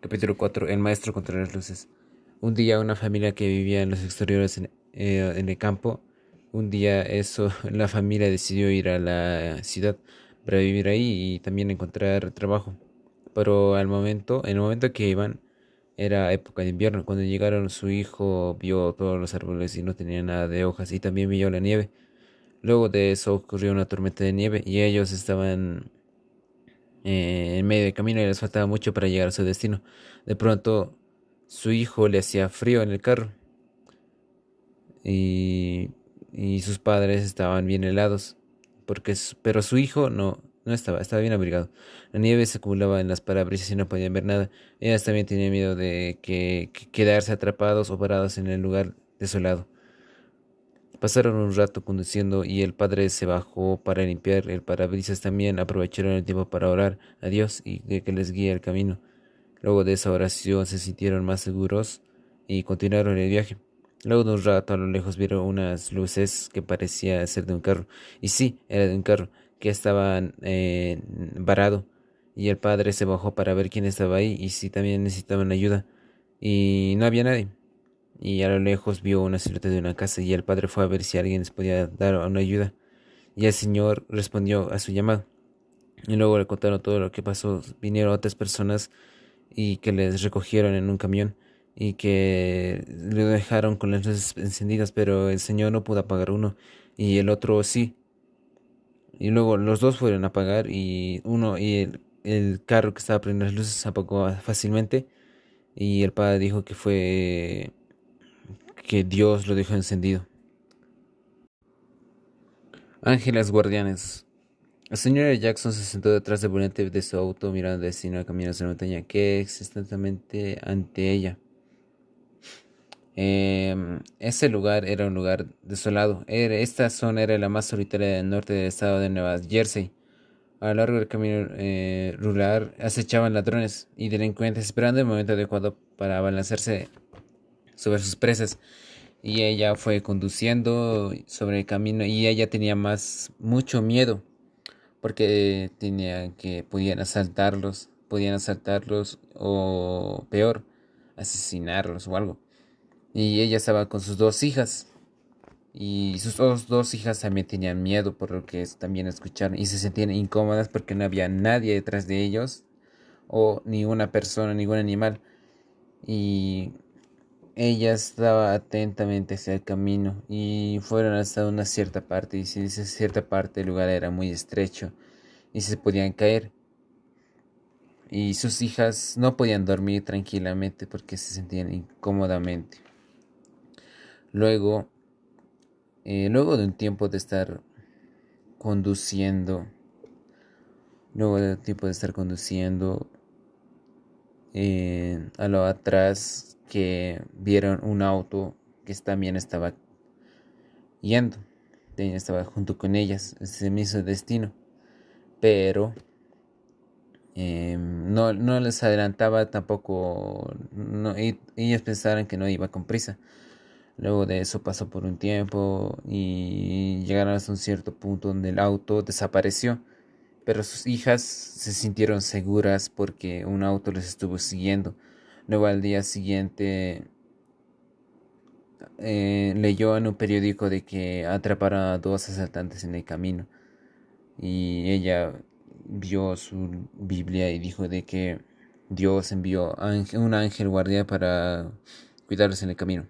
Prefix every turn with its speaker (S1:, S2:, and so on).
S1: Capítulo 4. El maestro contra las luces. Un día una familia que vivía en los exteriores en, eh, el campo, un día eso, la familia decidió ir a la ciudad para vivir ahí y también encontrar trabajo. Pero al momento, en el momento que iban, era época de invierno. Cuando llegaron su hijo vio todos los árboles y no tenía nada de hojas y también vio la nieve. Luego de eso ocurrió una tormenta de nieve y ellos estaban eh, en medio del camino y les faltaba mucho para llegar a su destino. De pronto su hijo le hacía frío en el carro y, sus padres estaban bien helados, porque, pero su hijo no, no estaba, estaba bien abrigado. La nieve se acumulaba en las parabrisas y no podían ver nada. Ellas también tenían miedo de que quedarse atrapados o parados en el lugar desolado. Pasaron un rato conduciendo y el padre se bajó para limpiar el parabrisas. También aprovecharon el tiempo para orar a Dios y que les guíe el camino. Luego de esa oración se sintieron más seguros y continuaron el viaje. Luego de un rato a lo lejos vieron unas luces que parecía ser de un carro. Y sí, era de un carro que estaba eh, varado. Y el padre se bajó para ver quién estaba ahí y si también necesitaban ayuda. Y no había nadie y a lo lejos vio una silueta de una casa y el padre fue a ver si alguien les podía dar una ayuda. Y el señor respondió a su llamado. Y luego le contaron todo lo que pasó. Vinieron otras personas y que les recogieron en un camión y que le dejaron con las luces encendidas pero el señor no pudo apagar uno y el otro sí. Y luego los dos fueron a apagar y uno y el, carro que estaba prendiendo las luces apagó fácilmente y el padre dijo que fue que Dios lo dejó encendido. Ángeles guardianes. La señora Jackson se sentó detrás del volante de su auto mirando el destino al camino hacia la montaña que exactamente ante ella. Em, ese lugar era un lugar desolado. esta zona era la más solitaria del norte del estado de Nueva Jersey. A lo largo del camino eh, rural acechaban ladrones y delincuentes esperando el momento adecuado para abalanzarse sobre sus presas. Y ella fue conduciendo sobre el camino y ella tenía más mucho miedo porque tenía que podían asaltarlos podían asaltarlos o peor asesinarlos o algo. Y ella estaba con sus dos hijas. Y sus dos, dos hijas también tenían miedo por lo que también escucharon y se sentían incómodas porque no había nadie detrás de ellos o ni una persona ningún animal. Y ella estaba atentamente hacia el camino y fueron hasta una cierta parte y si esa cierta parte el lugar era muy estrecho y se podían caer y sus hijas no podían dormir tranquilamente porque se sentían incómodamente. Luego, eh, luego de un tiempo de estar conduciendo, luego de un tiempo de estar conduciendo, eh, a lo atrás que vieron un auto que también estaba yendo, estaba junto con ellas, ese mismo destino, pero em, no, no, les adelantaba tampoco, no, ellas pensaron que no iba con prisa. Luego de eso pasó por un tiempo y llegaron hasta un cierto punto donde el auto desapareció. Pero sus hijas se sintieron seguras porque un auto les estuvo siguiendo. Luego al día siguiente eh, leyó en un periódico de que atraparon a dos asaltantes en el camino y ella vio su Biblia y dijo de que Dios envió un ángel guardia para cuidarlos en el camino.